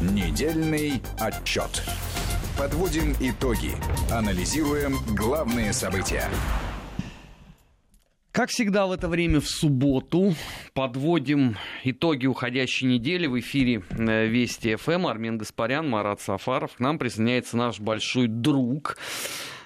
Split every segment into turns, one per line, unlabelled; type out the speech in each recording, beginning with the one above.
Недельный отчет. Подводим итоги. Анализируем главные события.
Как всегда в это время в субботу подводим итоги уходящей недели в эфире э, Вести ФМ. Армен Гаспарян, Марат Сафаров. К нам присоединяется наш большой друг,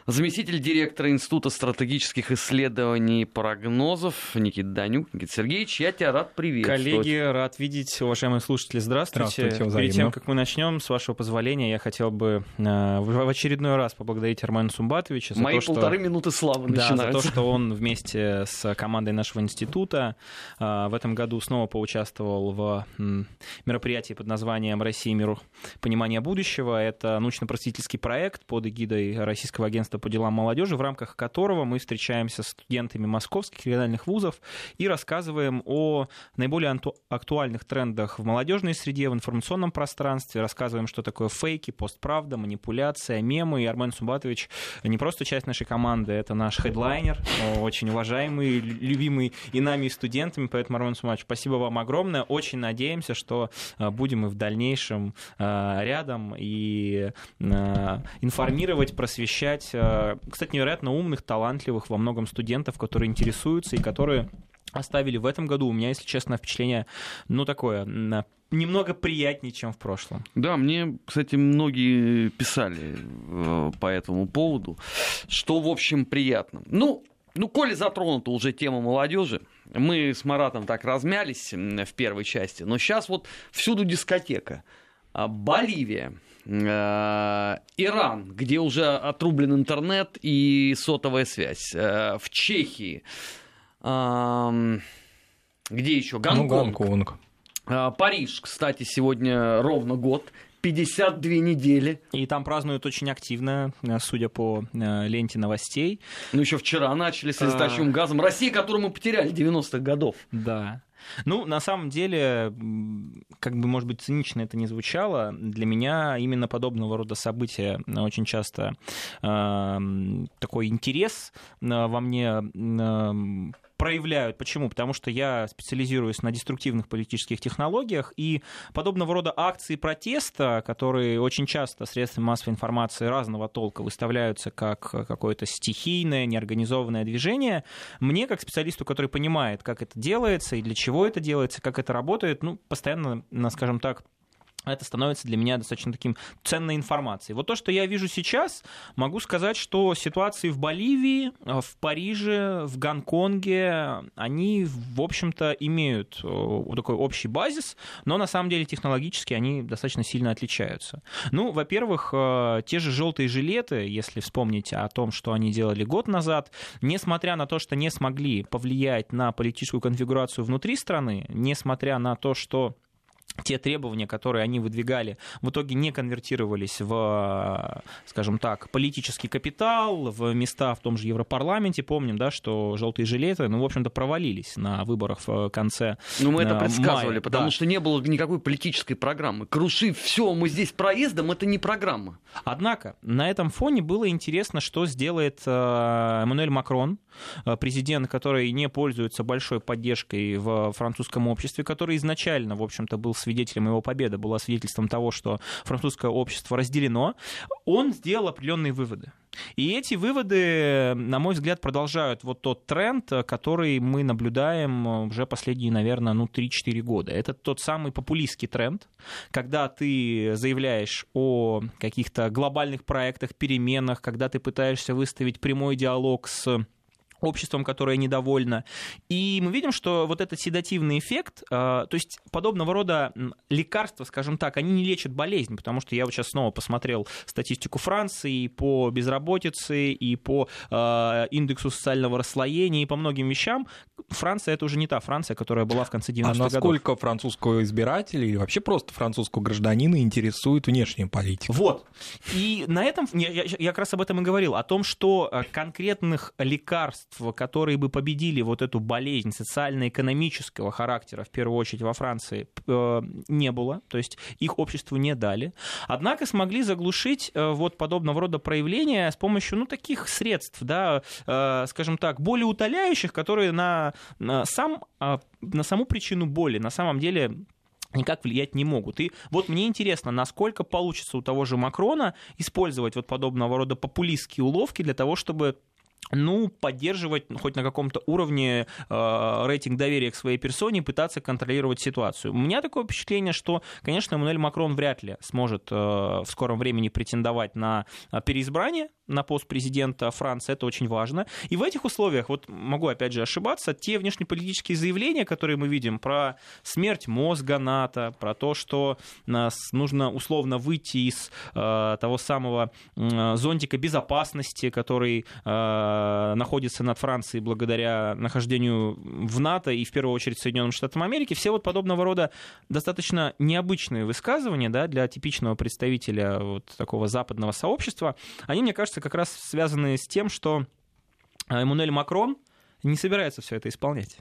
Заместитель директора Института стратегических исследований и прогнозов Никита Данюк. Никита Сергеевич, я тебя рад приветствовать.
Коллеги, рад видеть, уважаемые слушатели, здравствуйте. здравствуйте Перед тем, как мы начнем, с вашего позволения, я хотел бы э, в очередной раз поблагодарить Армена Сумбатовича
за Мои
то, что...
полторы минуты славы
да,
начинаются.
за то, что он вместе с командой нашего института э, в этом году снова поучаствовал в мероприятии под названием «Россия миру понимания будущего». Это научно-просветительский проект под эгидой Российского агентства агентства по делам молодежи, в рамках которого мы встречаемся с студентами московских региональных вузов и рассказываем о наиболее актуальных трендах в молодежной среде, в информационном пространстве, рассказываем, что такое фейки, постправда, манипуляция, мемы. И Армен Сумбатович не просто часть нашей команды, это наш хедлайнер, очень уважаемый, любимый и нами, и студентами. Поэтому, Армен Сумбатович, спасибо вам огромное. Очень надеемся, что э, будем и в дальнейшем э, рядом и э, информировать, просвещать кстати, невероятно умных, талантливых во многом студентов, которые интересуются и которые оставили в этом году, у меня, если честно, впечатление, ну, такое, немного приятнее, чем в прошлом.
Да, мне, кстати, многие писали э, по этому поводу, что, в общем, приятно. Ну, ну, коли затронута уже тема молодежи, мы с Маратом так размялись в первой части, но сейчас вот всюду дискотека. А Боливия, Э, Иран, где уже отрублен интернет и сотовая связь. Э, в Чехии. Где еще? Гонконг. Ну, Гонконг. Э, Париж, кстати, сегодня ровно год. 52 недели.
И там празднуют очень активно, судя по ленте новостей.
Ну, еще вчера начали с летающим а... газом. Россия, которую мы потеряли 90-х годов.
Да. Ну, на самом деле, как бы, может быть, цинично это не звучало, для меня именно подобного рода события очень часто э, такой интерес э, во мне э, проявляют. Почему? Потому что я специализируюсь на деструктивных политических технологиях, и подобного рода акции протеста, которые очень часто средствами массовой информации разного толка выставляются как какое-то стихийное, неорганизованное движение, мне, как специалисту, который понимает, как это делается и для чего это делается, как это работает, ну, постоянно, скажем так, это становится для меня достаточно таким ценной информацией. Вот то, что я вижу сейчас, могу сказать, что ситуации в Боливии, э, в Париже, в Гонконге, они, в общем-то, имеют э, такой общий базис, но на самом деле технологически они достаточно сильно отличаются. Ну, во-первых, э, те же желтые жилеты, если вспомнить о том, что они делали год назад, несмотря на то, что не смогли повлиять на политическую конфигурацию внутри страны, несмотря на то, что те требования, которые они выдвигали, в итоге не конвертировались в, скажем так, политический капитал, в места в том же Европарламенте. Помним, да, что желтые жилеты, ну, в общем-то, провалились на выборах в конце
Ну, мы это э, предсказывали, мая, потому да. что не было никакой политической программы. Крушив все, мы здесь проездом, это не программа.
Однако, на этом фоне было интересно, что сделает э, Эммануэль Макрон, э, президент, который не пользуется большой поддержкой в французском обществе, который изначально, в общем-то, был свидетелем его победы, была свидетельством того, что французское общество разделено, он сделал определенные выводы. И эти выводы, на мой взгляд, продолжают вот тот тренд, который мы наблюдаем уже последние, наверное, ну, 3-4 года. Это тот самый популистский тренд, когда ты заявляешь о каких-то глобальных проектах, переменах, когда ты пытаешься выставить прямой диалог с обществом, которое недовольно. И мы видим, что вот этот седативный эффект, э, то есть подобного рода лекарства, скажем так, они не лечат болезнь, потому что я вот сейчас снова посмотрел статистику Франции по безработице, и по э, индексу социального расслоения, и по многим вещам. Франция это уже не та Франция, которая была в конце 90-х
годов. А насколько годов. французского избирателя или вообще просто французского гражданина интересует внешняя политика?
Вот. И на этом, я, я, я как раз об этом и говорил, о том, что э, конкретных лекарств лекарств, которые бы победили вот эту болезнь социально-экономического характера, в первую очередь во Франции, э, не было, то есть их обществу не дали. Однако смогли заглушить э, вот подобного рода проявления с помощью, ну, таких средств, да, э, скажем так, более утоляющих, которые на, на, сам, на саму причину боли на самом деле никак влиять не могут. И вот мне интересно, насколько получится у того же Макрона использовать вот подобного рода популистские уловки для того, чтобы ну, поддерживать хоть на каком-то уровне э, рейтинг доверия к своей персоне, пытаться контролировать ситуацию. У меня такое впечатление, что, конечно, Эммануэль Макрон вряд ли сможет э, в скором времени претендовать на э, переизбрание на пост президента Франции, это очень важно. И в этих условиях, вот могу опять же ошибаться, те внешнеполитические заявления, которые мы видим про смерть мозга НАТО, про то, что нас нужно условно выйти из э, того самого э, зонтика безопасности, который э, находится над Францией благодаря нахождению в НАТО и в первую очередь Соединенным Штатам Америки, все вот подобного рода достаточно необычные высказывания да, для типичного представителя вот такого западного сообщества, они, мне кажется, как раз связаны с тем, что Эммануэль Макрон не собирается все это исполнять.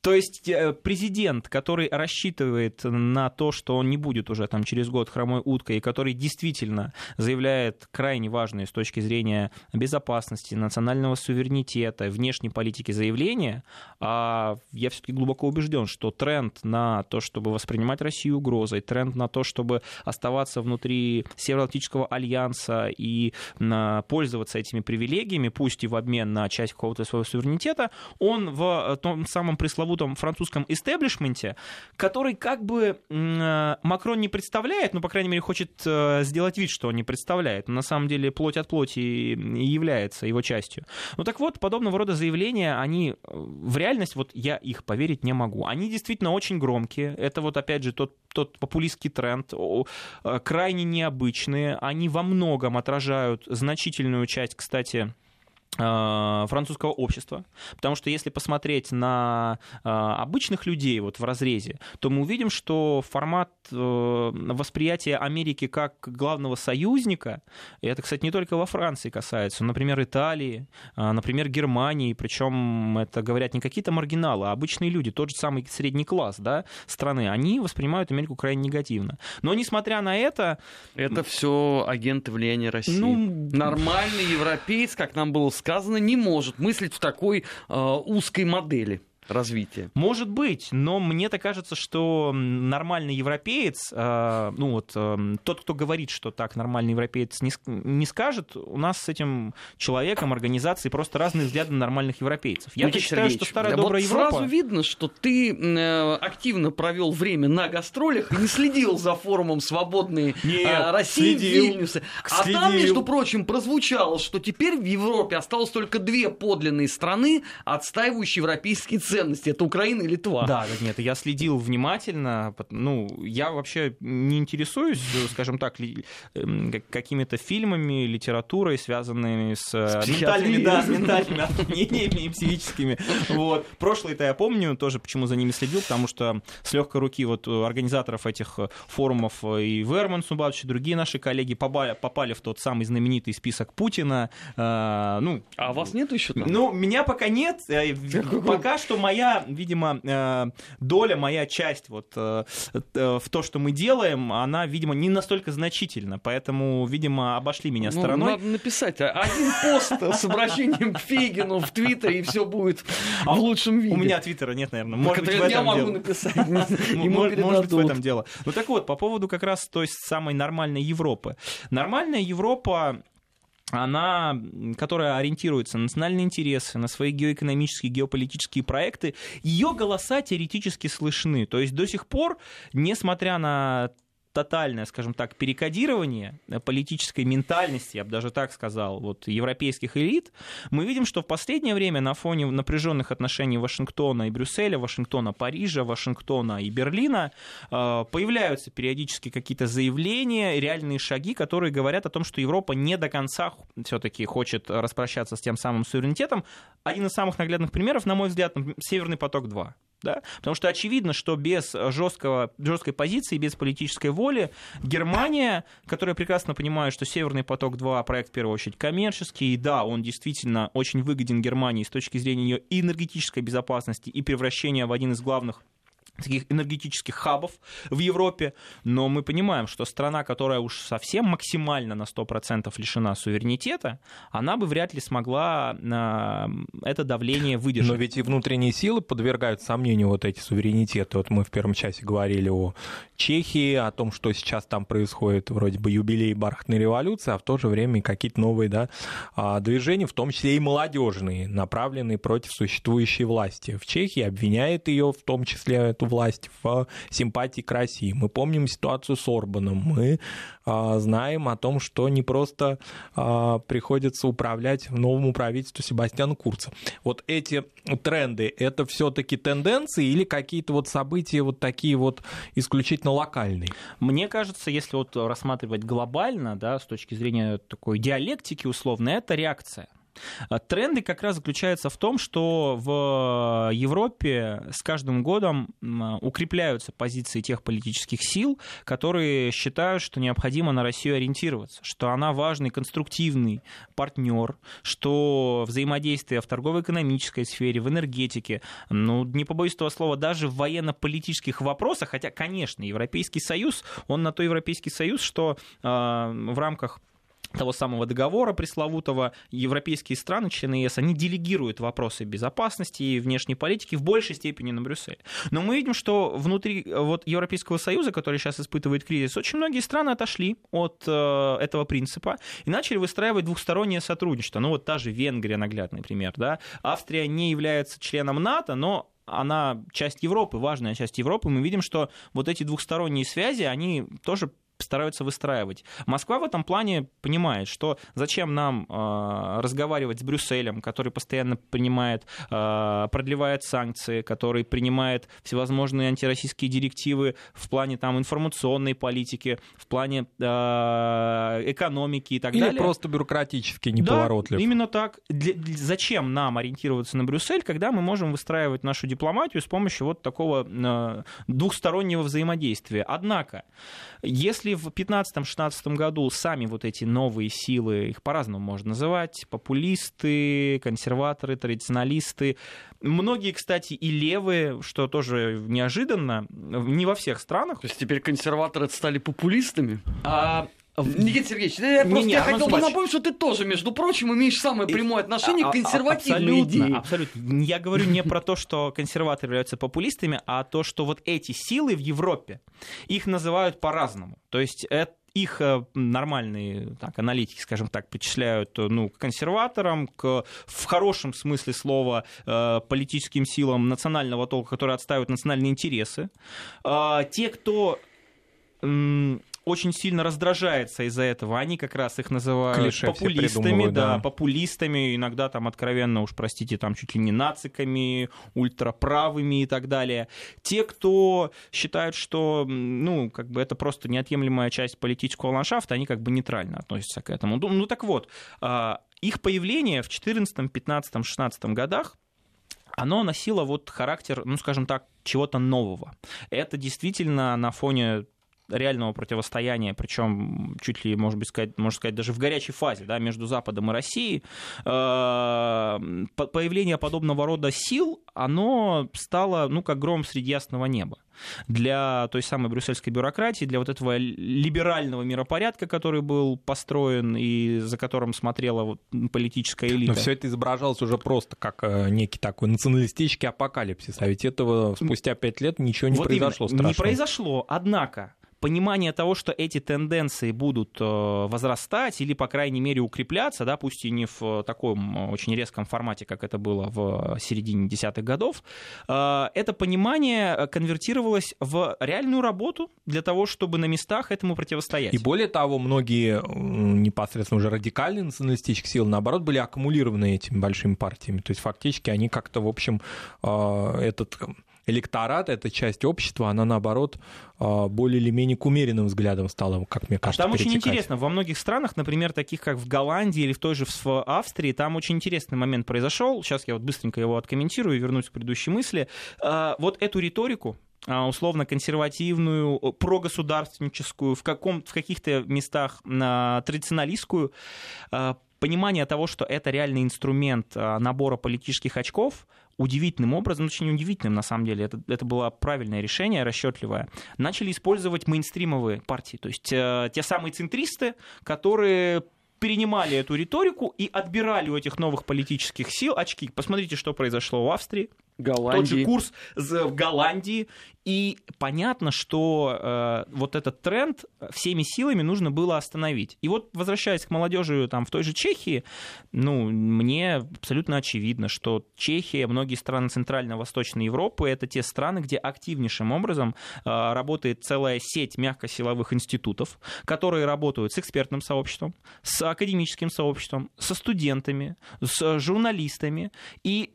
То есть э, президент, который рассчитывает на то, что он не будет уже там через год хромой уткой, и который действительно заявляет крайне важные с точки зрения безопасности, национального суверенитета, внешней политики заявления, а я все-таки глубоко убежден, что тренд на то, чтобы воспринимать Россию угрозой, тренд на то, чтобы оставаться внутри Североатлантического альянса и пользоваться этими привилегиями, пусть и в обмен на часть какого-то своего суверенитета, он в том самом пресловутом французском истеблишменте, который как бы э, Макрон не представляет, ну, по крайней мере, хочет э, сделать вид, что он не представляет. На самом деле плоть от плоти является его частью. Ну так вот, подобного рода заявления, они э, в реальность, вот я их поверить не могу. Они действительно очень громкие. Это вот опять же тот, тот популистский тренд, крайне необычные. Они во многом отражают значительную часть, кстати, французского общества, потому что если посмотреть на э, обычных людей вот в разрезе, то мы увидим, что формат э, восприятия Америки как главного союзника, и это, кстати, не только во Франции касается, например, Италии, например, Германии, причем это говорят не какие-то маргиналы, а обычные люди, тот же самый средний класс да, страны, они воспринимают Америку крайне негативно. Но несмотря на это...
Это все агенты влияния России. Ну, Нормальный европеец, как нам было сказано, не может мыслить в такой э, узкой модели развития.
Может быть, но мне-то кажется, что нормальный европеец, э, ну вот э, тот, кто говорит, что так нормальный европеец не, не скажет, у нас с этим человеком, организацией просто разные взгляды на нормальных европейцев.
Я считаю, что старая да добрая вот Европа... Сразу видно, что ты э, активно провел время на гастролях и не следил за форумом «Свободные Нет, России» следил, в Вильнюсе. А следил. там, между прочим, прозвучало, что теперь в Европе осталось только две подлинные страны, отстаивающие европейские ценности ценности, это Украина и Литва.
Да, нет, я следил внимательно, ну, я вообще не интересуюсь, скажем так, эм, какими-то фильмами, литературой, связанными с, э, с ментальными, да, с ментальными отклонениями и психическими. Вот. Прошлое-то я помню, тоже почему за ними следил, потому что с легкой руки вот организаторов этих форумов и Верман Субатович, и другие наши коллеги попали, попали в тот самый знаменитый список Путина.
А, ну, а вас нет еще там?
Ну, меня пока нет. Э, пока что моя видимо, э, доля, моя часть вот э, э, в то, что мы делаем, она, видимо, не настолько значительна, поэтому, видимо, обошли меня ну, стороной.
надо написать один пост с обращением к Фейгину в Твиттере, и все будет а в лучшем виде.
У меня Твиттера нет, наверное. Может быть,
в этом я могу написать.
Может быть, в этом дело. Ну так вот, по поводу как раз той самой нормальной Европы. Нормальная Европа она, которая ориентируется на национальные интересы, на свои геоэкономические, геополитические проекты, ее голоса теоретически слышны. То есть до сих пор, несмотря на тотальное, скажем так, перекодирование политической ментальности, я бы даже так сказал, вот, европейских элит, мы видим, что в последнее время на фоне напряженных отношений Вашингтона и Брюсселя, Вашингтона, Парижа, Вашингтона и Берлина э, появляются периодически какие-то заявления, реальные шаги, которые говорят о том, что Европа не до конца все-таки хочет распрощаться с тем самым суверенитетом. Один из самых наглядных примеров, на мой взгляд, Северный поток-2 да? Потому что очевидно, что без жесткого, жесткой позиции, без политической воли Германия, которая прекрасно понимает, что Северный поток-2 проект в первую очередь коммерческий, и да, он действительно очень выгоден Германии с точки зрения ее энергетической безопасности и превращения в один из главных таких энергетических хабов в Европе, но мы понимаем, что страна, которая уж совсем максимально на 100% лишена суверенитета, она бы вряд ли смогла а, это давление выдержать.
Но ведь и внутренние силы подвергают сомнению вот эти суверенитеты. Вот мы в первом часе говорили о Чехии, о том, что сейчас там происходит, вроде бы юбилей бархатной революции, а в то же время какие-то новые да, а, движения, в том числе и молодежные, направленные против существующей власти. В Чехии обвиняет ее в том числе эту власть в симпатии к России. Мы помним ситуацию с Орбаном. Мы а, знаем о том, что не просто а, приходится управлять новому правительству Себастьяна Курца. Вот эти тренды, это все-таки тенденции или какие-то вот события вот такие вот исключительно локальные?
Мне кажется, если вот рассматривать глобально, да, с точки зрения такой диалектики условно, это реакция. А тренды как раз заключаются в том, что в Европе с каждым годом укрепляются позиции тех политических сил, которые считают, что необходимо на Россию ориентироваться, что она важный конструктивный партнер, что взаимодействие в торгово-экономической сфере, в энергетике, ну, не побоюсь этого слова, даже в военно-политических вопросах, хотя, конечно, Европейский Союз, он на то Европейский Союз, что э, в рамках того самого договора пресловутого, европейские страны, члены ЕС, они делегируют вопросы безопасности и внешней политики в большей степени на Брюссель. Но мы видим, что внутри вот, Европейского Союза, который сейчас испытывает кризис, очень многие страны отошли от э, этого принципа и начали выстраивать двухстороннее сотрудничество. Ну вот та же Венгрия, наглядный пример. Да? Австрия не является членом НАТО, но она часть Европы, важная часть Европы, мы видим, что вот эти двухсторонние связи, они тоже стараются выстраивать. Москва в этом плане понимает, что зачем нам э, разговаривать с Брюсселем, который постоянно принимает, э, продлевает санкции, который принимает всевозможные антироссийские директивы в плане там, информационной политики, в плане э, экономики и так
Или
далее.
Или просто бюрократически неповоротлив.
Да, именно так. Для, зачем нам ориентироваться на Брюссель, когда мы можем выстраивать нашу дипломатию с помощью вот такого э, двухстороннего взаимодействия? Однако, если в 2015-2016 году сами вот эти новые силы, их по-разному можно называть, популисты, консерваторы, традиционалисты, многие, кстати, и левые, что тоже неожиданно, не во всех странах.
То есть теперь консерваторы стали популистами?
А,
Никита Сергеевич, я просто не, я хотел бы напомнить, что ты тоже, между прочим, имеешь самое прямое отношение к консервативной
абсолютно,
идее.
Абсолютно. Я говорю не про то, что консерваторы являются популистами, а то, что вот эти силы в Европе, их называют по-разному. То есть это их э, нормальные так, аналитики, скажем так, причисляют ну, к консерваторам, к, в хорошем смысле слова, э, политическим силам национального толка, которые отстаивают национальные интересы. А, те, кто очень сильно раздражается из-за этого. Они как раз их называют Клише популистами, да, да, популистами, иногда там откровенно уж, простите, там чуть ли не нациками, ультраправыми и так далее. Те, кто считают, что, ну, как бы это просто неотъемлемая часть политического ландшафта, они как бы нейтрально относятся к этому. Ну, ну так вот, а, их появление в 14, 15, 16 годах оно носило вот характер, ну, скажем так, чего-то нового. Это действительно на фоне реального противостояния, причем чуть ли, может быть, сказать, можно сказать, даже в горячей фазе да, между Западом и Россией, э, появление подобного рода сил, оно стало, ну, как гром среди ясного неба. Для той самой брюссельской бюрократии, для вот этого либерального миропорядка, который был построен и за которым смотрела вот политическая элита.
Но все это изображалось уже просто как э, некий такой националистический апокалипсис, а ведь этого спустя пять лет ничего не вот произошло
именно, Не произошло, однако понимание того, что эти тенденции будут э, возрастать или, по крайней мере, укрепляться, да, пусть и не в э, таком э, очень резком формате, как это было в середине десятых годов, это понимание конвертировалось в реальную работу для того, чтобы на местах этому противостоять.
И более того, многие непосредственно уже радикальные националистические силы, наоборот, были аккумулированы этими большими партиями. То есть фактически они как-то, в общем, этот электорат, эта часть общества, она, наоборот, а, более или менее к умеренным взглядам стала, как мне кажется,
а Там
перетекать.
очень интересно. Во многих странах, например, таких как в Голландии или в той же в Австрии, там очень интересный момент произошел. Сейчас я вот быстренько его откомментирую и вернусь к предыдущей мысли. А, вот эту риторику, а, условно консервативную, прогосударственническую, в, каком, в каких-то местах традиционалистскую, понимание того, что это реальный инструмент набора политических очков – удивительным образом, очень удивительным на самом деле, это, это было правильное решение, расчетливое, начали использовать мейнстримовые партии, то есть э, те самые центристы, которые перенимали эту риторику и отбирали у этих новых политических сил очки. Посмотрите, что произошло в Австрии.
Голландии.
Тот же курс в Голландии. И понятно, что э, вот этот тренд всеми силами нужно было остановить. И вот, возвращаясь к молодежи там, в той же Чехии, ну, мне абсолютно очевидно, что Чехия, многие страны Центрально-Восточной Европы — это те страны, где активнейшим образом э, работает целая сеть мягкосиловых институтов, которые работают с экспертным сообществом, с академическим сообществом, со студентами, с журналистами. И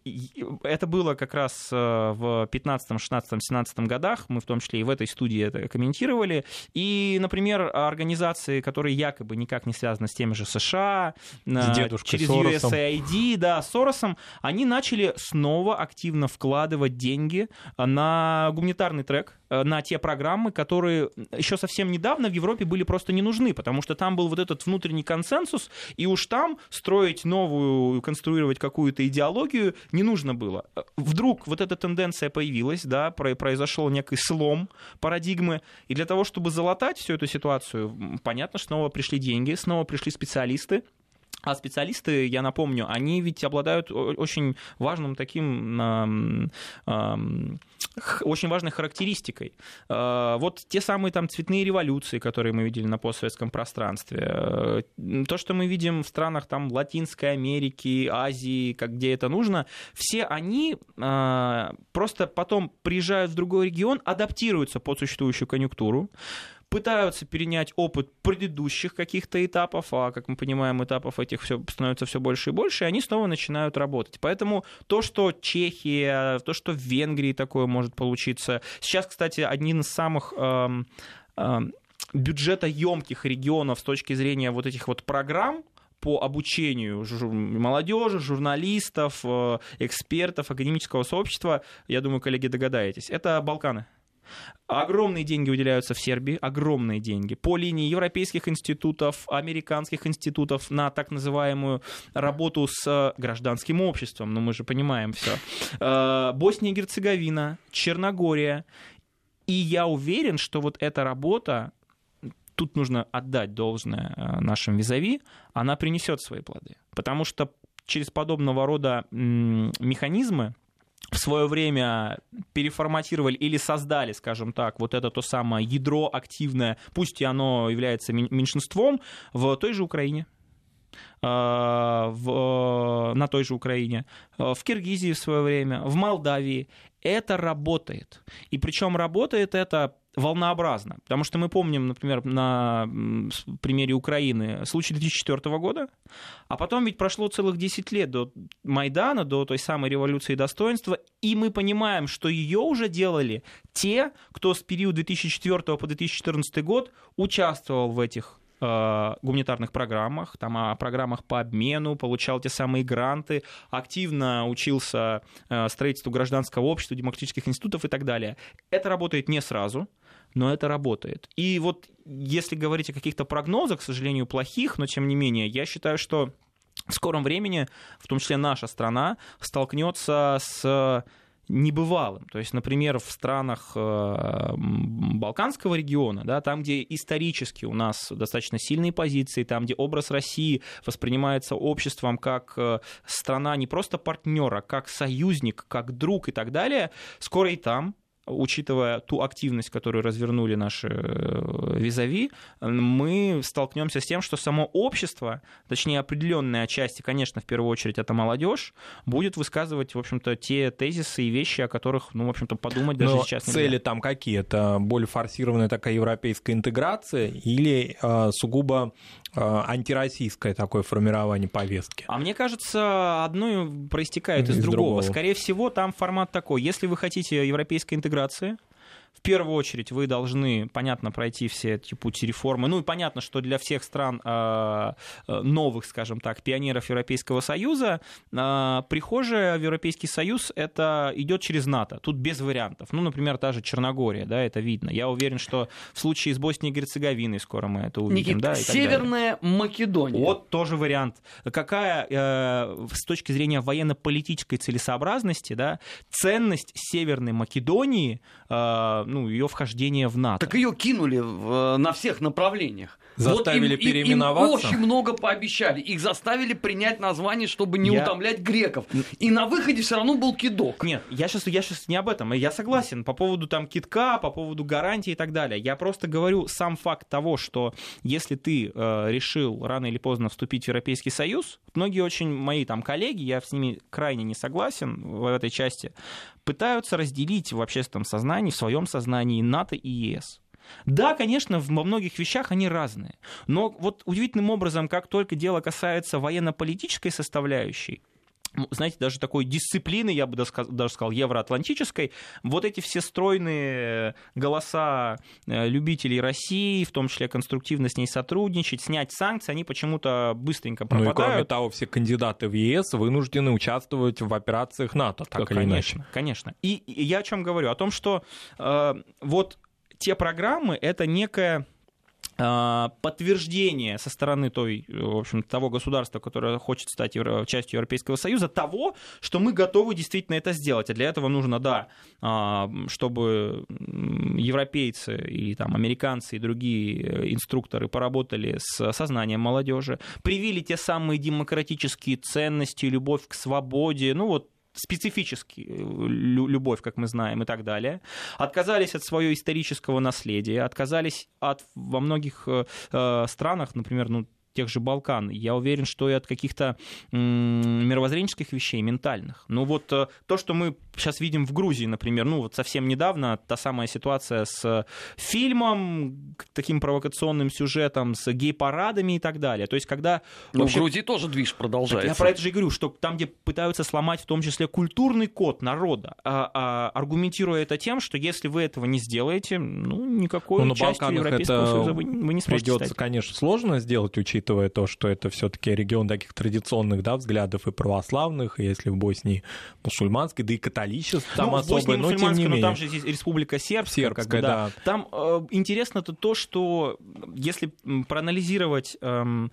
это было как раз э, в 15, 16, 17 году годах, мы в том числе и в этой студии это комментировали, и, например, организации, которые якобы никак не связаны с теми же США,
с
через
Соросом.
USAID, да, Соросом, они начали снова активно вкладывать деньги на гуманитарный трек, Э, на те программы, которые еще совсем недавно в Европе были просто не нужны, потому что там был вот этот внутренний консенсус, и уж там строить новую, конструировать какую-то идеологию не нужно было. Вдруг вот эта тенденция появилась, да, произошел некий слом парадигмы, и для того, чтобы залатать всю эту ситуацию, понятно, снова пришли деньги, снова пришли специалисты, а специалисты, я напомню, они ведь обладают очень важным таким, очень важной характеристикой. А, вот те самые там цветные революции, которые мы видели на постсоветском пространстве, э, то, что мы видим в странах там Латинской Америки, Азии, как где это нужно, все они а, просто потом приезжают в другой регион, адаптируются под существующую конъюнктуру, пытаются перенять опыт предыдущих каких-то этапов, а, как мы понимаем, этапов этих все, становится все больше и больше, и они снова начинают работать. Поэтому то, что Чехия, то, что в Венгрии такое может получиться. Сейчас, кстати, один из самых эм, эм, бюджетоемких регионов с точки зрения вот этих вот программ, по обучению молодежи, журналистов, э, экспертов, академического сообщества, я думаю, коллеги догадаетесь, это Балканы. Огромные деньги выделяются в Сербии, огромные деньги, по линии европейских институтов, американских институтов на так называемую работу с э, гражданским обществом, ну мы же понимаем все. Э, Босния и Герцеговина, Черногория. И я уверен, что вот эта работа, тут нужно отдать должное э, нашим визави, она принесет свои плоды. Потому что через подобного рода механизмы, в свое время переформатировали или создали, скажем так, вот это то самое ядро активное, пусть и оно является меньшинством, в той же Украине а, в, на той же Украине, в Киргизии в свое время, в Молдавии. Это работает. И причем работает это волнообразно. Потому что мы помним, например, на примере Украины случай 2004 года, а потом ведь прошло целых 10 лет до Майдана, до той самой революции достоинства, и мы понимаем, что ее уже делали те, кто с периода 2004 по 2014 год участвовал в этих э, гуманитарных программах, там, о программах по обмену, получал те самые гранты, активно учился э, строительству гражданского общества, демократических институтов и так далее. Это работает не сразу, но это работает. И вот если говорить о каких-то прогнозах, к сожалению, плохих, но тем не менее, я считаю, что в скором времени, в том числе наша страна, столкнется с небывалым. То есть, например, в странах э, Балканского региона, да, там, где исторически у нас достаточно сильные позиции, там, где образ России воспринимается обществом как э, страна не просто партнера, как союзник, как друг и так далее, скоро и там учитывая ту активность, которую развернули наши э, визави, мы столкнемся с тем, что само общество, точнее определенная часть, конечно, в первую очередь это молодежь, будет высказывать, в общем-то, те тезисы и вещи, о которых, ну, в общем-то, подумать даже
Но
сейчас
нельзя. Цели там какие? Это более форсированная такая европейская интеграция или э, сугубо антироссийское такое формирование повестки?
А мне кажется, одно проистекает из, из другого. другого. Скорее всего, там формат такой. Если вы хотите европейской интеграции, интеграции, В первую очередь вы должны, понятно, пройти все эти пути реформы. Ну и понятно, что для всех стран э, э, новых, скажем так, пионеров Европейского Союза, э, прихожая в Европейский Союз это идет через НАТО. Тут без вариантов. Ну, например, та же Черногория, да, это видно. Я уверен, что в случае с Боснией и Герцеговиной скоро мы это увидим.
Никит,
да, и
Северная Македония.
Вот тоже вариант. Какая э, с точки зрения военно-политической целесообразности, да, ценность Северной Македонии, э, ну, ее вхождения в НАТО?
Так ее кинули в, на всех направлениях.
Заставили
вот им,
переименоваться?
Им очень много пообещали. Их заставили принять название, чтобы не
Я-
утомлять греков. И на выходе все равно был кидок.
Нет, я сейчас, я сейчас не об этом. Я согласен по поводу там китка, по поводу гарантии и так далее. Я просто говорю сам факт того, что если ты э, решил рано или поздно вступить в Европейский Союз, многие очень мои там коллеги, я с ними крайне не согласен в этой части, пытаются разделить в общественном сознании, в своем сознании НАТО и ЕС. Да, конечно, во многих вещах они разные. Но вот удивительным образом, как только дело касается военно-политической составляющей, знаете, даже такой дисциплины, я бы даже сказал, евроатлантической, вот эти все стройные голоса э, любителей России, в том числе конструктивно с ней сотрудничать, снять санкции, они почему-то быстренько
Ну и кроме
пропадают.
того, все кандидаты в ЕС вынуждены участвовать в операциях НАТО, так или иначе.
конечно, конечно. И, я о чем говорю? О том, что э, вот те программы это некое э, подтверждение со стороны той, э, в общем, того государства, которое хочет стать частью Европейского Союза, того, что мы готовы действительно это сделать. А для этого нужно, да, а, чтобы европейцы и там американцы и другие э, инструкторы поработали с сознанием молодежи, привили те самые демократические ценности, любовь к свободе, ну вот специфически э, лю- любовь, как мы знаем, и так далее. Отказались от своего исторического наследия, отказались от во многих э, э, странах, например, ну тех же Балкан, я уверен, что и от каких-то мировоззренческих вещей, ментальных. Ну вот э, то, что мы сейчас видим в Грузии, например, ну вот совсем недавно та самая ситуация с фильмом, к- таким провокационным сюжетом, с гей-парадами и так далее. То есть когда...
Ну,
вообще-
в Грузии тоже движ
так
продолжается.
я про это же и говорю, что там, где пытаются сломать в том числе культурный код народа, а- а, аргументируя это тем, что если вы этого не сделаете, ну, никакой
Ну, на
частью
Балканах
Европейского
это
Союза вы, вы не сможете
Придется,
стать.
конечно, сложно сделать, учитывая то, что это все-таки регион таких традиционных да, взглядов и православных, и если в Боснии мусульманский, да и католичество там
ну, Боснии
особое, но тем не
но
менее.
там же здесь Республика Сербская. как бы,
Сербская, да.
Там э, интересно-то то, что если проанализировать м,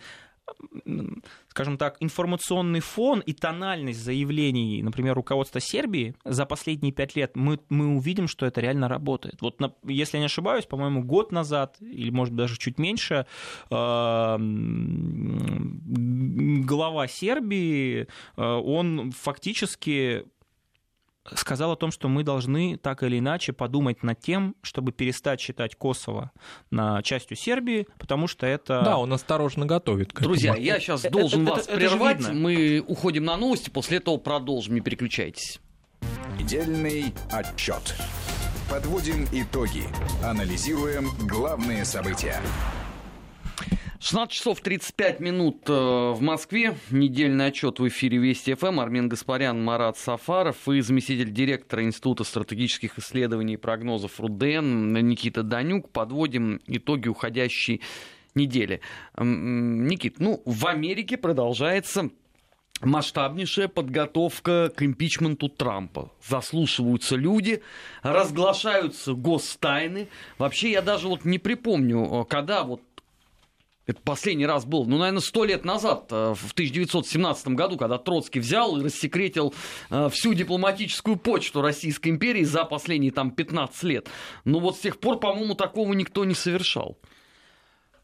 скажем так, информационный фон и тональность заявлений, например, руководства Сербии за последние пять лет, мы, мы увидим, что это реально работает. Вот, на- если я не ошибаюсь, по-моему, год назад, или, может, даже чуть меньше, э, глава Сербии, э, он фактически сказал о том, что мы должны так или иначе подумать над тем, чтобы перестать считать Косово на частью Сербии, потому что это...
Да, он осторожно готовит к этому.
Друзья, я сейчас
Это-
должен
это-
вас
это
прервать.
видно.
Мы уходим на новости, после этого продолжим. Не переключайтесь.
Недельный отчет. Подводим итоги. Анализируем главные события.
16 часов 35 минут э, в Москве. Недельный отчет в эфире Вести ФМ. Армен Гаспарян, Марат Сафаров и заместитель директора Института стратегических исследований и прогнозов РУДН Никита Данюк. Подводим итоги уходящей недели. Никит, ну, в Америке продолжается масштабнейшая подготовка к импичменту Трампа. Заслушиваются люди, разглашаются гостайны. Вообще, я даже вот не припомню, э, когда вот это последний раз был, ну, наверное, сто лет назад, э, в 1917 году, когда Троцкий взял и рассекретил э, всю дипломатическую почту Российской империи за последние там 15 лет. Но вот с тех пор, по-моему, такого никто не совершал.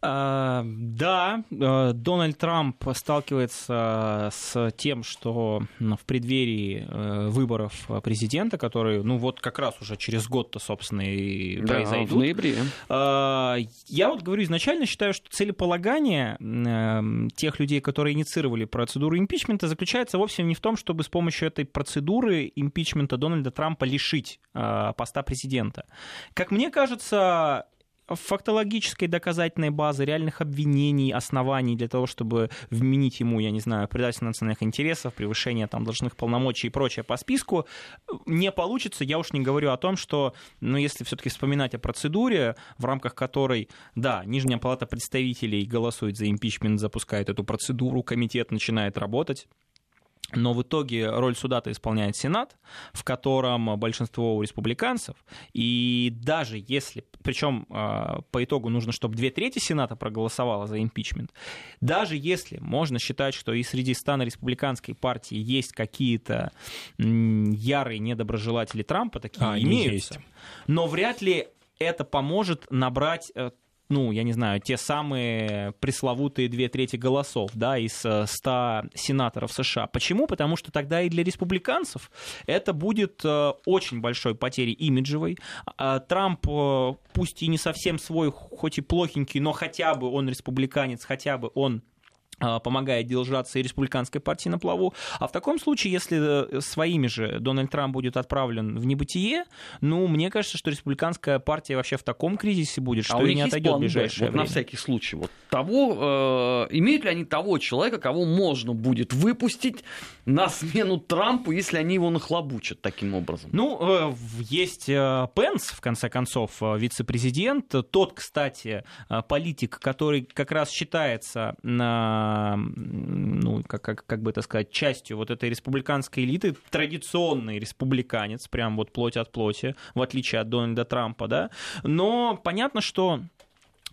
А, Да, э, Дональд Трамп сталкивается с тем, что в преддверии э, выборов президента, которые, ну вот как раз уже через год-то, собственно, и
в
произойдут,
ноябре.
А, Я вот говорю, изначально считаю, что целеполагание м, тех людей, которые инициировали процедуру импичмента, заключается вовсе не в том, чтобы с помощью этой процедуры импичмента Дональда Трампа лишить поста президента. Как мне кажется, фактологической доказательной базы, реальных обвинений, оснований для того, чтобы вменить ему, я не знаю, предательство национальных интересов, превышение там должностных полномочий и прочее по списку, не получится. Я уж не говорю о том, что, ну, если все-таки вспоминать о процедуре, в рамках которой, да, Нижняя палата представителей голосует за импичмент, запускает эту процедуру, комитет начинает работать, но в итоге роль суда-то исполняет Сенат, в котором большинство республиканцев. И даже если, причем а, по итогу нужно, чтобы две трети Сената проголосовало за импичмент, даже если можно считать, что и среди стана республиканской партии есть какие-то ярые недоброжелатели Трампа, такие а, имеются, но вряд ли это поможет набрать э, ну, я не знаю, те самые пресловутые две трети голосов, да, из 100 э, сенаторов США. Почему? Потому что тогда и для республиканцев это будет э, очень большой потерей имиджевой. А, Трамп, э, пусть и не совсем свой, хоть и плохенький, но хотя бы он республиканец, хотя бы он помогает держаться и республиканской партии на плаву. А в таком случае, если э, своими же Дональд Трамп будет отправлен в небытие, ну, мне кажется, что республиканская партия вообще в таком кризисе будет, а что а и не отойдет в ближайшее
вот
время.
На всякий случай. Вот того, э, имеют ли они того человека, кого можно будет выпустить на смену Трампу, если они его нахлобучат таким образом?
Ну, э, есть э, Пенс, в конце концов, э, вице-президент. Тот, кстати, политик, который как раз считается ну, как, как, как бы это сказать, частью вот этой республиканской элиты, традиционный республиканец, прям вот плоть от плоти, в отличие от Дональда Трампа, да, но понятно, что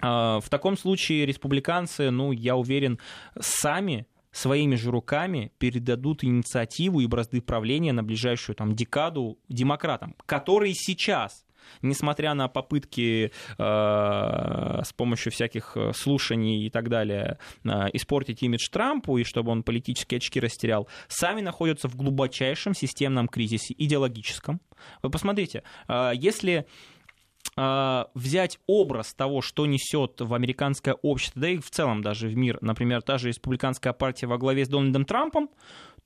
в таком случае республиканцы, ну, я уверен, сами своими же руками передадут инициативу и бразды правления на ближайшую там декаду демократам, которые сейчас несмотря на попытки э, с помощью всяких э, слушаний и так далее э, испортить имидж Трампу и чтобы он политические очки растерял, сами находятся в глубочайшем системном кризисе идеологическом. Вы посмотрите, э, если э, взять образ того, что несет в американское общество, да и в целом даже в мир, например, та же республиканская партия во главе с Дональдом Трампом,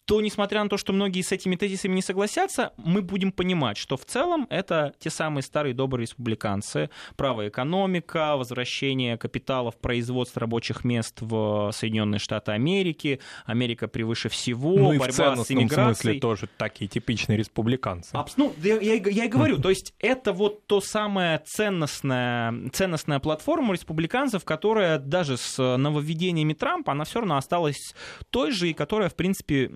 то, несмотря на то, что многие с этими тезисами не согласятся, мы будем понимать, что в целом это те самые старые добрые республиканцы, правая экономика, возвращение капиталов, производство рабочих мест в Соединенные Штаты Америки, Америка превыше всего,
ну,
борьба
и в
с иммиграцией.
смысле тоже такие типичные республиканцы.
Абс... Ну, я, я, я и говорю, то есть это вот то самое ценностная, ценностная платформа республиканцев, которая даже с нововведениями Трампа, она все равно осталась той же, и которая, в принципе,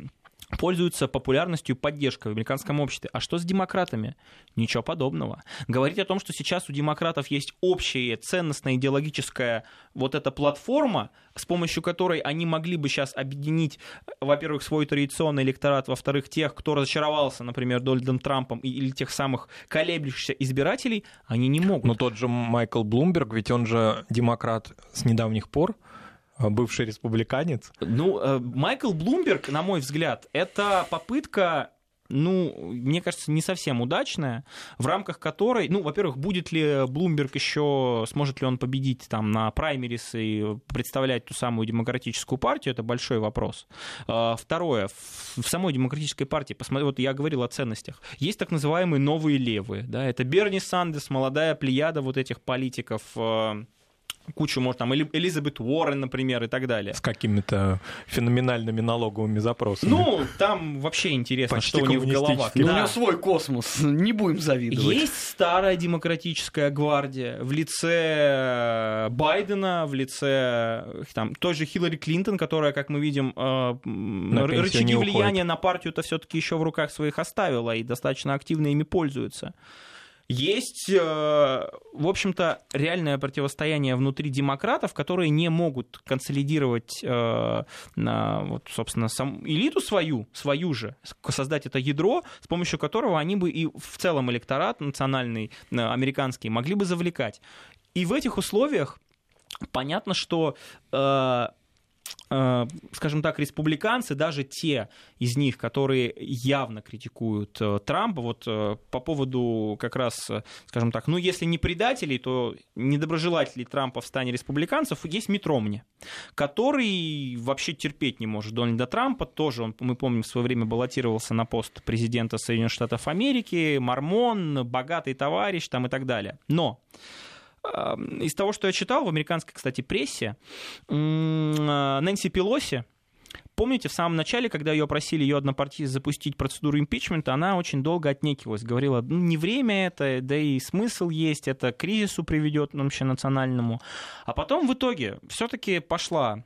пользуются популярностью и поддержкой в американском обществе. А что с демократами? Ничего подобного. Говорить о том, что сейчас у демократов есть общая ценностная идеологическая вот эта платформа, с помощью которой они могли бы сейчас объединить, во-первых, свой традиционный электорат, во-вторых, тех, кто разочаровался, например, Дональдом Трампом или тех самых колеблющихся избирателей, они не могут.
Но тот же Майкл Блумберг, ведь он же демократ с недавних пор, бывший республиканец?
Ну, э, Майкл Блумберг, на мой взгляд, это попытка ну, мне кажется, не совсем удачная, в рамках которой, ну, во-первых, будет ли Блумберг еще, сможет ли он победить там на праймерис и представлять ту самую демократическую партию, это большой вопрос. А, второе, в самой демократической партии, посмотри, вот я говорил о ценностях, есть так называемые новые левые, да, это Берни Сандерс, молодая плеяда вот этих политиков, э, кучу, может, там, Элизабет Уоррен, например, и так далее.
С какими-то феноменальными налоговыми запросами.
Ну, там вообще интересно, Почти что у них в головах.
Ну, да. У него свой космос, не будем завидовать.
Есть старая демократическая гвардия в лице Байдена, в лице там, той же Хиллари Клинтон, которая, как мы видим, э, на рычаги влияния на партию-то все-таки еще в руках своих оставила и достаточно активно ими пользуется. Есть, э, в общем-то, реальное противостояние внутри демократов, которые не могут консолидировать, э, вот, собственно, сам, элиту свою, свою же, создать это ядро, с помощью которого они бы и в целом электорат национальный, э, американский, могли бы завлекать. И в этих условиях понятно, что скажем так, республиканцы, даже те из них, которые явно критикуют э, Трампа, вот э, по поводу как раз, скажем так, ну если не предателей, то недоброжелателей Трампа в стане республиканцев, есть Митромни, который вообще терпеть не может Дональда Трампа, тоже он, мы помним, в свое время баллотировался на пост президента Соединенных Штатов Америки, мормон, богатый товарищ там и так далее. Но из того, что я читал в американской, кстати, прессе, Нэнси Пелоси, Помните, в самом начале, когда ее просили ее однопартийцы запустить процедуру импичмента, она очень долго отнекивалась, говорила, ну, не время это, да и смысл есть, это к кризису приведет, ну, вообще национальному. А потом в итоге все-таки пошла а,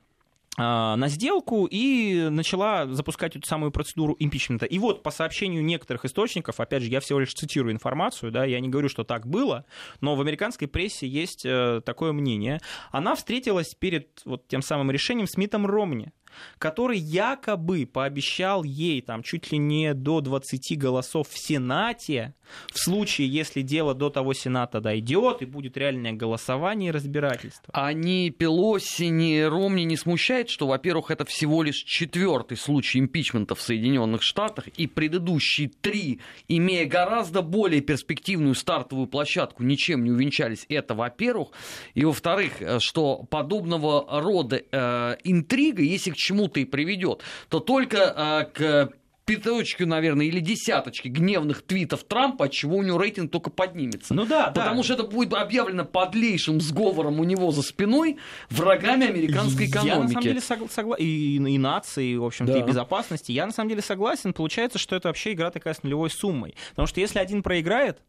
на сделку и начала запускать эту самую процедуру импичмента. И вот по сообщению некоторых источников, опять же, я всего лишь цитирую информацию, да, я не говорю, что так было, но в американской прессе есть э, такое мнение. Она встретилась перед вот тем самым решением с Митом Ромни который якобы пообещал ей там чуть ли не до 20 голосов в Сенате, в случае, если дело до того Сената дойдет и будет реальное голосование и разбирательство.
А ни Пелоси, ни Ромни не смущает, что, во-первых, это всего лишь четвертый случай импичмента в Соединенных Штатах, и предыдущие три, имея гораздо более перспективную стартовую площадку, ничем не увенчались. Это, во-первых. И, во-вторых, э, что подобного рода э, интрига, если к чему-то и приведет, то только э, к пяточки, наверное, или десяточки гневных твитов Трампа, от чего у него рейтинг только поднимется.
Ну да,
Потому
да.
что это будет объявлено подлейшим сговором у него за спиной врагами американской экономики.
Я на самом деле согласен, и, и нации, в общем-то,
Да.
и безопасности. Я на самом деле согласен. Получается, что это вообще игра такая с нулевой суммой. Потому что если один проиграет,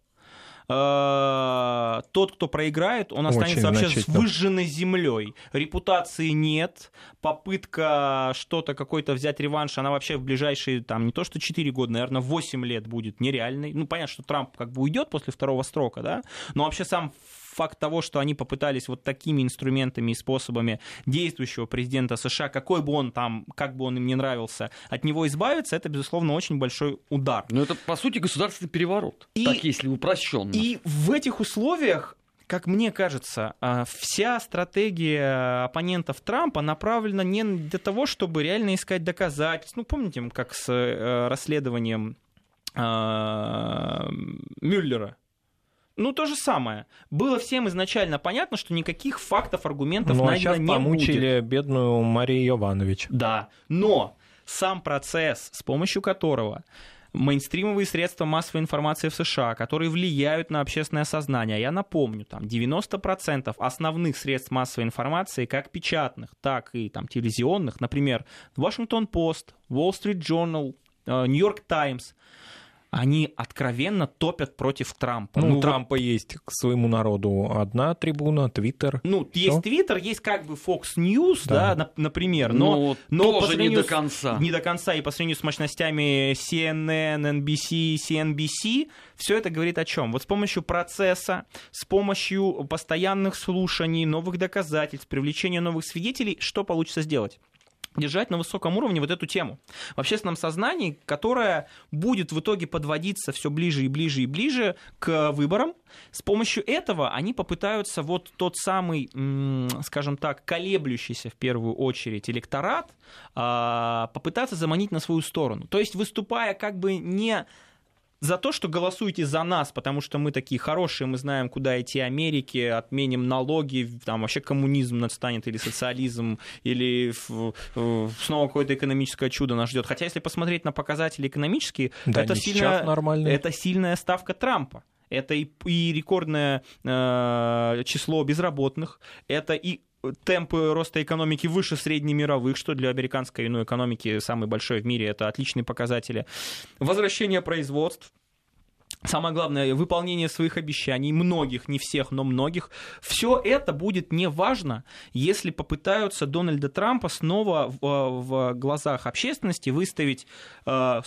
э, тот, кто проиграет, он
Очень
останется вообще с выжженной землей. Репутации нет, попытка что-то какой-то взять реванш, она вообще в ближайшие, там, не то что 4 года, наверное, 8 лет будет нереальной. Ну, понятно, что Трамп как бы уйдет после второго срока, да, но вообще сам факт того, что они попытались вот такими инструментами и способами действующего президента США, какой бы он там, как бы он им не нравился, от него избавиться, это, безусловно, очень большой удар.
Ну, это, по сути, государственный переворот.
И-
так, если упрощенно.
И в этих условиях как мне кажется, а, вся стратегия оппонентов Трампа направлена не для того, чтобы реально искать доказательства. Ну, помните, как с э, расследованием а, Мюллера? Ну, то же самое. Было всем изначально понятно, что никаких фактов, аргументов
Ну, а
найдено
сейчас
не будет.
помучили бедную Марию Иванович.
Да, но сам процесс, с помощью которого мейнстримовые средства массовой информации в США, которые влияют на общественное сознание. Я напомню, там 90% основных средств массовой информации, как печатных, так и там, телевизионных, например, Washington Post, Wall Street Journal, э, New York Times, они откровенно топят против Трампа.
Ну, у
вот
Трампа есть к своему народу одна трибуна, Твиттер.
ну, есть Твиттер, есть как бы Fox News, да,
Да.
нап- например, но,
Ну,
но по
тоже не до
с-
конца.
не до конца, и по сравнению с мощностями CNN, NBC, CNBC, все это говорит о чем? Вот с помощью процесса, с помощью постоянных слушаний, новых доказательств, привлечения новых свидетелей, что получится сделать? Держать на высоком уровне вот эту тему в общественном сознании, которая будет в итоге подводиться все ближе и ближе и ближе к выборам. С помощью этого они попытаются вот тот самый, скажем так, колеблющийся в первую очередь электорат а, попытаться заманить на свою сторону. То есть выступая как бы не за то, что голосуйте за нас, потому что мы такие хорошие, мы знаем, куда идти Америке, отменим налоги, там вообще коммунизм настанет, или социализм, или снова какое-то экономическое чудо нас ждет. Хотя, если посмотреть на показатели экономические,
Да,
это,
нормальные.
это сильная ставка Трампа. Это и, и рекордное э, число безработных, это и темпы роста экономики выше среднемировых, что для американской ну, экономики самый большой в мире, это отличные показатели. Возвращение производств, Самое главное, выполнение своих обещаний, многих, не всех, но многих. Все это будет не важно, если попытаются Дональда Трампа снова в, в глазах общественности выставить э,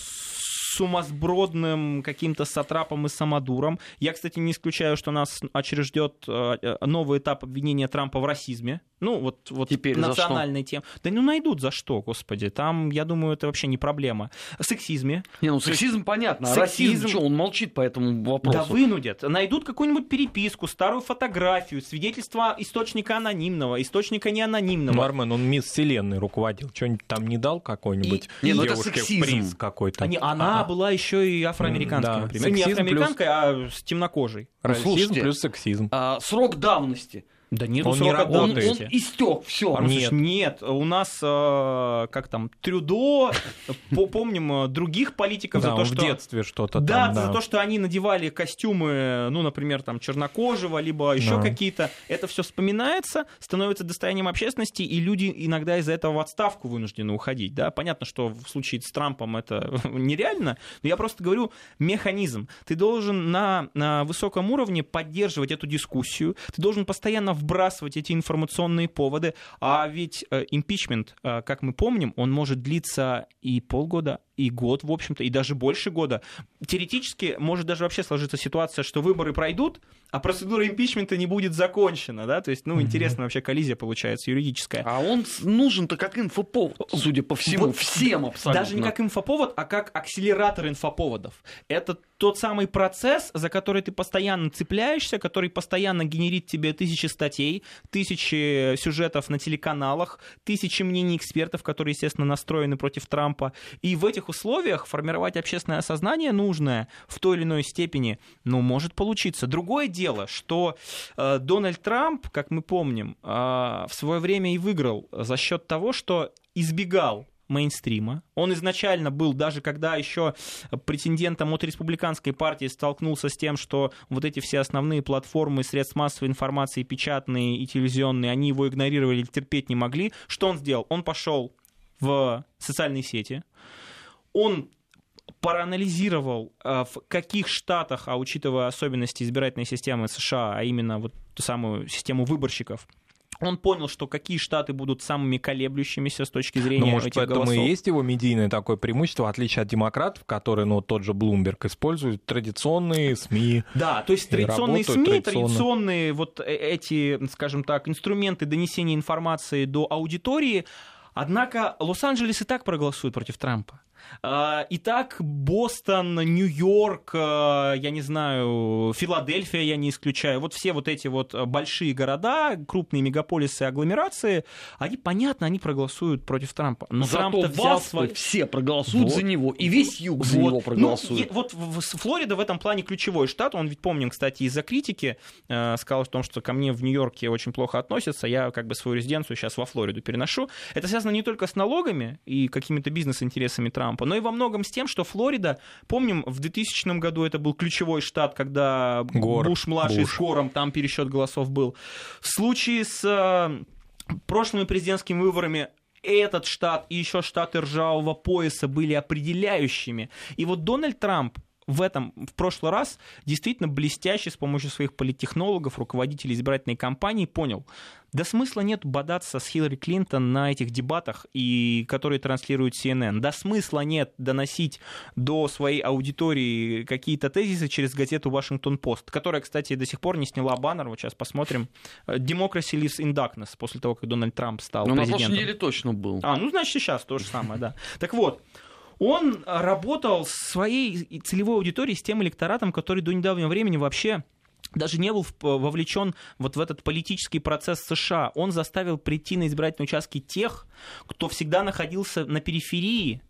сумасбродным каким-то сатрапом и самодуром. Я, кстати, не исключаю, что нас очередет э, новый этап обвинения Трампа в расизме. Ну, вот, вот
Теперь
национальной тем. Да ну найдут за что, господи. Там, я думаю, это вообще не проблема. Сексизме.
Не, ну сексизм понятно. А
Сексизм-
расизм, что, он молчит по этому вопросу?
Да вынудят. Найдут какую-нибудь переписку, старую фотографию, свидетельство источника анонимного, источника неанонимного.
Ну, Армен, он мисс Вселенной руководил. Что-нибудь там не дал какой-нибудь
И- Не, ну это
девушке
сексизм.
приз какой-то?
А не, она была еще и афроамериканской,
Да,
например. Не
сексизм
афроамериканкой, а с темнокожей.
Расизм плюс сексизм.
А, срок давности.
Да нет,
Он не
срока
Он, он
работает.
истек, все.
А,
Нет.
нет, у нас, э, как там, Трюдо, по- помним э, других политиков
Да,
за то, что...
в детстве что-то
Да,
там,
за то, что они надевали костюмы, ну, например, там, чернокожего, либо еще
Да.
какие-то. Это все вспоминается, становится достоянием общественности, и люди иногда из-за этого в отставку вынуждены уходить. Да? Понятно, что в случае с Трампом это нереально, но я просто говорю механизм. Ты должен на, на высоком уровне поддерживать эту дискуссию, ты должен постоянно вбрасывать эти информационные поводы, а ведь э, импичмент, э, как мы помним, он может длиться и полгода, и год, в общем-то, и даже больше года. Теоретически может даже вообще сложиться ситуация, что выборы пройдут, а процедура импичмента не будет закончена, да, то есть, ну, интересная вообще коллизия получается юридическая.
А он нужен-то как инфоповод, судя по всему,
Вот
всем абсолютно.
Даже не как инфоповод, а как акселератор инфоповодов. Это тот самый процесс, за который ты постоянно цепляешься, который постоянно генерит тебе тысячи статей, тысячи сюжетов на телеканалах, тысячи мнений экспертов, которые, естественно, настроены против Трампа. И в этих условиях формировать общественное сознание нужное в той или иной степени, ну, может получиться. Другое дело, что э, Дональд Трамп, как мы помним, э, в свое время и выиграл за счет того, что избегал мейнстрима. Он изначально был, даже когда еще претендентом от республиканской партии столкнулся с тем, что вот эти все основные платформы средств массовой информации, печатные и телевизионные, они его игнорировали, терпеть не могли. Что он сделал? Он пошел в социальные сети, он проанализировал, э, в каких штатах, а учитывая особенности избирательной системы США, а именно вот ту самую систему выборщиков, он понял, что какие штаты будут самыми колеблющимися с точки зрения
Ну, может,
этих
поэтому
голосов.
и есть его медийное такое преимущество, в отличие от демократов, которые, ну, тот же Блумберг используют традиционные СМИ.
Да, то есть традиционные
работают
СМИ,
традиционно.
традиционные вот э- эти, скажем так, инструменты донесения информации до аудитории. Однако Лос-Анджелес и так проголосует против Трампа. А, Итак, Бостон, Нью-Йорк, а, я не знаю, Филадельфия, я не исключаю, вот все вот эти вот большие города, крупные мегаполисы, агломерации, они, понятно, они проголосуют против Трампа. Но
Зато
Трамп-то
в
взял свой...
все проголосуют
Вот.
за него, и весь юг за
Вот.
него
Ну,
проголосует.
е- вот в- в- с- Флорида в этом плане ключевой штат. Он ведь помним, кстати, из-за критики э, сказал о том, что ко мне в Нью-Йорке очень плохо относятся. Я как бы свою резиденцию сейчас во Флориду переношу. Это связано не только с налогами и какими-то бизнес-интересами Трампа, но и во многом с тем, что Флорида, помним, в 2000 году это был ключевой штат, когда
Гор.
Буш-младший
Буш.
с Гором, там пересчет голосов был. В случае с э, прошлыми президентскими выборами этот штат и еще штаты ржавого пояса были определяющими. И вот Дональд Трамп в этом в прошлый раз действительно блестяще с помощью своих политтехнологов, руководителей избирательной кампании понял, да смысла нет бодаться с Хиллари Клинтон на этих дебатах, и, которые транслирует CNN. Да смысла нет доносить до своей аудитории какие-то тезисы через газету Вашингтон-Пост, которая, кстати, до сих пор не сняла баннер, вот сейчас посмотрим. Democracy lives in darkness, после того, как Дональд Трамп стал
Ну, на
президентом.
прошлой неделе точно был.
А, ну, значит, и сейчас то же самое, да. Так вот, он работал с своей целевой аудиторией, с тем электоратом, который до недавнего времени вообще даже не был в- вовлечен вот в этот политический процесс США. Он заставил прийти на избирательные участки тех, кто всегда находился на периферии,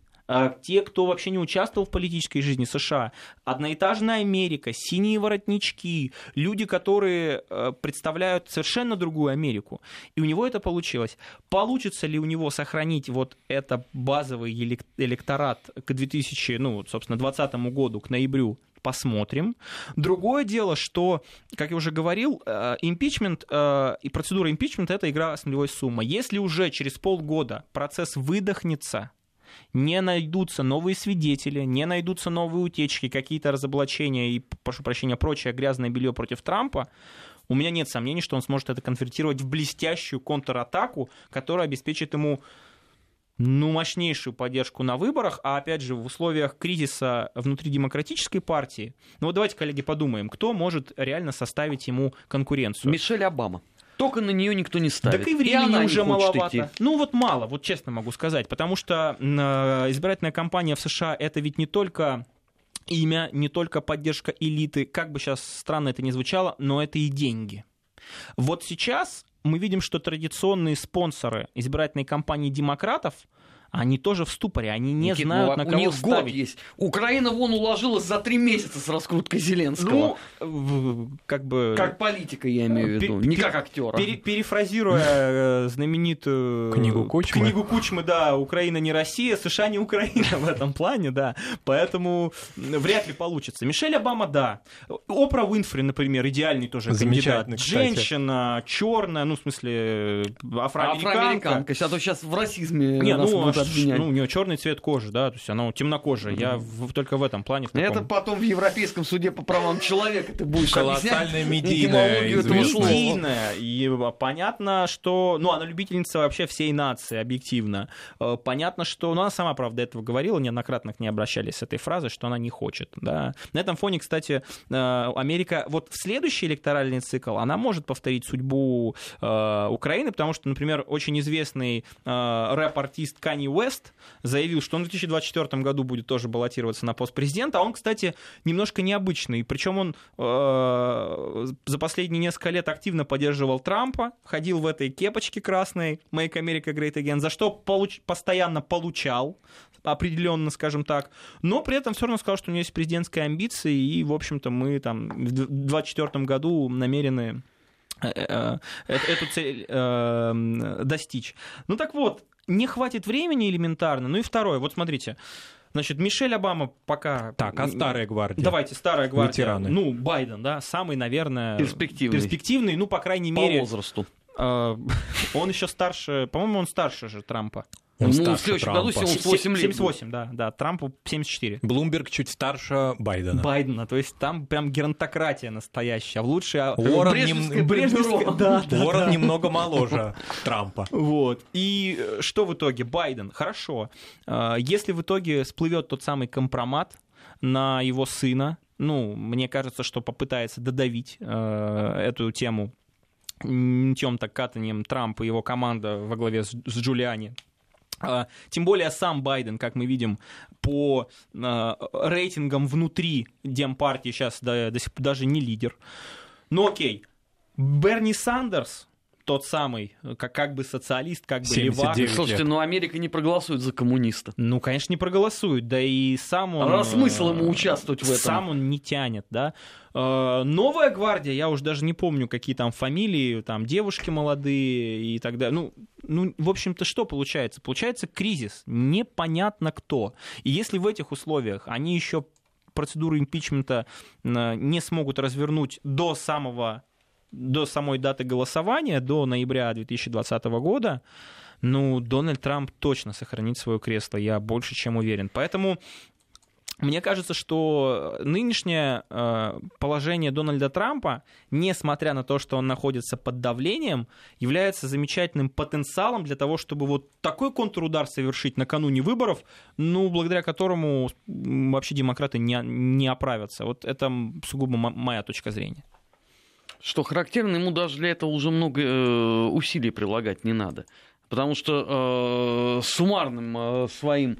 те, кто вообще не участвовал в политической жизни США. Одноэтажная Америка, синие воротнички, люди, которые э, представляют совершенно другую Америку. И у него это получилось. Получится ли у него сохранить вот это базовый элек- электорат к 2000, ну, собственно, 2020 году, к ноябрю, посмотрим. Другое дело, что, как я уже говорил, э, импичмент э, и процедура импичмента это игра с нулевой суммой. Если уже через полгода процесс выдохнется, не найдутся новые свидетели, не найдутся новые утечки, какие-то разоблачения и, прошу прощения, прочее грязное белье против Трампа, у меня нет сомнений, что он сможет это конвертировать в блестящую контратаку, которая обеспечит ему ну, мощнейшую поддержку на выборах, а опять же в условиях кризиса внутри демократической партии, ну вот давайте, коллеги, подумаем, кто может реально составить ему конкуренцию.
Мишель Обама. Только на нее никто не ставит.
Так и времени
не
уже маловато.
идти.
Ну вот мало, вот честно могу сказать, потому что э, избирательная кампания в США это ведь не только имя, не только поддержка элиты, как бы сейчас странно это ни звучало, но это и деньги. Вот сейчас мы видим, что традиционные спонсоры избирательной кампании демократов они тоже в ступоре, они не
Никит,
знают,
ну,
на
у
кого
них
ставить.
год есть. Украина вон уложилась за три месяца с раскруткой Зеленского.
Ну, в- как бы...
как политика, я имею в виду, не как актера.
Пере- перефразируя э, знаменитую
Книгу Кучмы.
Книгу Кучмы, да, Украина не Россия, США не Украина в этом плане, да. Поэтому вряд ли получится. Мишель Обама, да. Опра Уинфри, например, идеальный тоже кандидат. Женщина, черная, ну, в смысле, афроамериканка.
Афроамериканка. Сейчас, а то сейчас в расизме
Не, ну,
обвинять.
ну, у нее черный цвет кожи, да, то есть она темнокожая. Я в- только в этом плане. в таком.
Это потом в Европейском суде по правам человека ты будешь
Колоссальная медийная.
Медийная, и а, понятно, что... Ну, она любительница вообще всей нации, объективно. Э, Понятно, что... Ну, она сама, правда, этого говорила, неоднократно к ней обращались с этой фразой, что она не хочет, да. На этом фоне, кстати, э, Америка вот в следующий электоральный цикл, она может повторить судьбу э, Украины, потому что, например, очень известный рэп-артист Канни Уэст заявил, что он в 2024 году будет тоже баллотироваться на пост президента, а он, кстати, немножко необычный, причем он э, за последние несколько лет активно поддерживал Трампа, ходил в этой кепочке красной Make America Great Again, за что получ- постоянно получал, определенно, скажем так, но при этом все равно сказал, что у него есть президентские амбиции, и, в общем-то, мы там в 2024 году намерены э, э, э, эту цель э, достичь. Ну так вот, не хватит времени элементарно. Ну и второе, вот смотрите, значит, Мишель Обама пока...
Так, а старая гвардия?
Давайте, старая гвардия.
Ветераны.
Ну, Байден, да, самый, наверное...
Перспективный.
Перспективный, ну, по крайней
По
мере...
возрасту.
э, он еще старше, по-моему, он старше же Трампа.
Он
Ну, в
старше
следующем
Трампа.
году Он 78 лет
78, да, да, Трампу 74.
Блумберг чуть старше Байдена.
Байдена, то есть там прям геронтократия настоящая. В лучшее... а,
Уоррен,
Брежневское
нем-
политбюро.
да, да,
Уоррен
да.
немного моложе Трампа.
Вот. И э, что в итоге? Байден, хорошо. Э, Если в итоге всплывет тот самый компромат на его сына, ну, мне кажется, что попытается додавить э, эту тему тем так катанием Трампа и его команда во главе с, с Джулиани. А, Тем более сам Байден, как мы видим, по э, рейтингам внутри Демпартии сейчас даже не лидер. Ну окей, Берни Сандерс, тот самый, как, как бы социалист, как бы
79.
левак.
Слушайте, ну Америка не проголосует за коммуниста.
Ну, конечно, не проголосует, да и сам он...
А смысл
э,
ему участвовать в этом?
Сам он не тянет, да. Э, Новая гвардия, я уже даже не помню, какие там фамилии, там девушки молодые и так далее. Ну, ну, в общем-то, что получается? Получается кризис, непонятно кто. И если в этих условиях они еще процедуру импичмента э, не смогут развернуть до самого до самой даты голосования, до ноября 2020 года, ну, Дональд Трамп точно сохранит свое кресло, я больше чем уверен. Поэтому мне кажется, что нынешнее э, положение Дональда Трампа, несмотря на то, что он находится под давлением, является замечательным потенциалом для того, чтобы вот такой контрудар совершить накануне выборов, ну, благодаря которому вообще демократы не, не оправятся. Вот это сугубо моя точка зрения.
Что характерно, ему даже для этого уже много э, усилий прилагать не надо. Потому что э, суммарным э, своим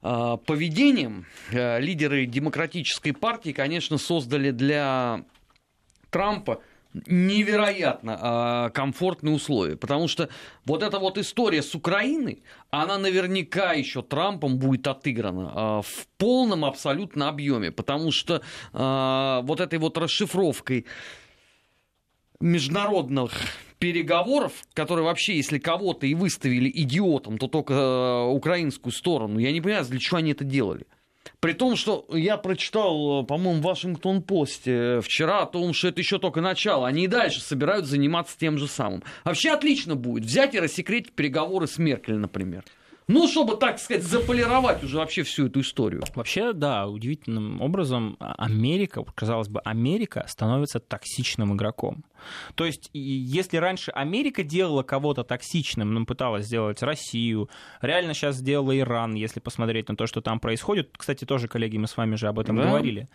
э, поведением э, лидеры демократической партии, конечно, создали для Трампа невероятно э, комфортные условия. Потому что вот эта вот история с Украиной, она наверняка еще Трампом будет отыграна э, в полном абсолютно объеме. Потому что э, вот этой вот расшифровкой международных переговоров, которые вообще, если кого-то и выставили идиотом, то только э, украинскую сторону. Я не понимаю, для чего они это делали. При том, что я прочитал, э, по-моему, в Вашингтон-Посте вчера о том, что это еще только начало. Они и дальше собираются заниматься тем же самым. Вообще отлично будет взять и рассекретить переговоры с Меркель, например. Ну, чтобы, так сказать, заполировать уже вообще всю эту историю.
Вообще, да, удивительным образом Америка, казалось бы, Америка становится токсичным игроком. То есть, если раньше Америка делала кого-то токсичным, ну, пыталась сделать Россию, реально сейчас сделала Иран, если посмотреть на то, что там происходит. Кстати, тоже, коллеги, мы с вами же об этом
Да.
говорили.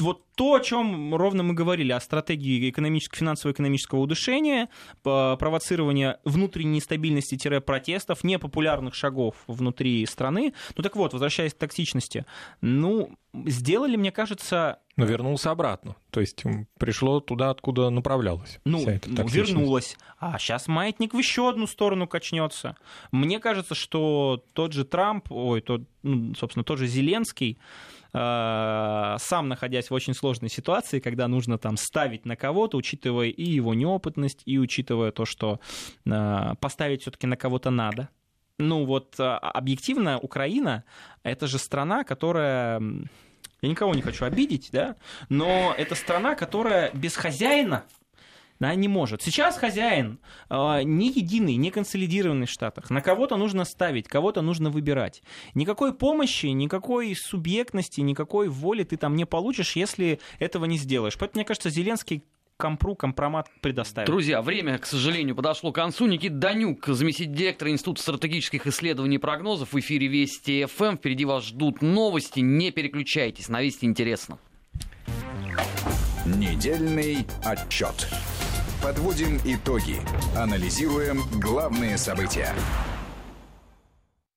Вот то, о чем ровно мы говорили, о стратегии экономического, финансово-экономического удушения, провоцирования внутренней нестабильности-протестов, непопулярных шагов внутри страны. Ну так вот, возвращаясь к токсичности, ну, сделали, мне кажется,
Но вернулся обратно. То есть пришло туда, откуда направлялось.
Ну, ну вернулось. А сейчас маятник в еще одну сторону качнется. Мне кажется, что тот же Трамп, ой, тот, ну, собственно, тот же Зеленский, э, сам находясь в очень сложной ситуации, когда нужно там ставить на кого-то, учитывая и его неопытность, и учитывая то, что э, поставить все-таки на кого-то надо. Ну вот э, объективно Украина это же страна, которая я никого не хочу обидеть, да, но это страна, которая без хозяина да, не может. Сейчас хозяин э, не единый, не консолидированный в Штатах. На кого-то нужно ставить, кого-то нужно выбирать. Никакой помощи, никакой субъектности, никакой воли ты там не получишь, если этого не сделаешь. Поэтому, мне кажется, Зеленский компру компромат предоставить.
Друзья, время, к сожалению, подошло к концу. Никита Данюк, заместитель директора Института стратегических исследований и прогнозов в эфире Вести ФМ. Впереди вас ждут новости. Не переключайтесь, на Вести интересно.
Недельный отчет. Подводим итоги. Анализируем главные события.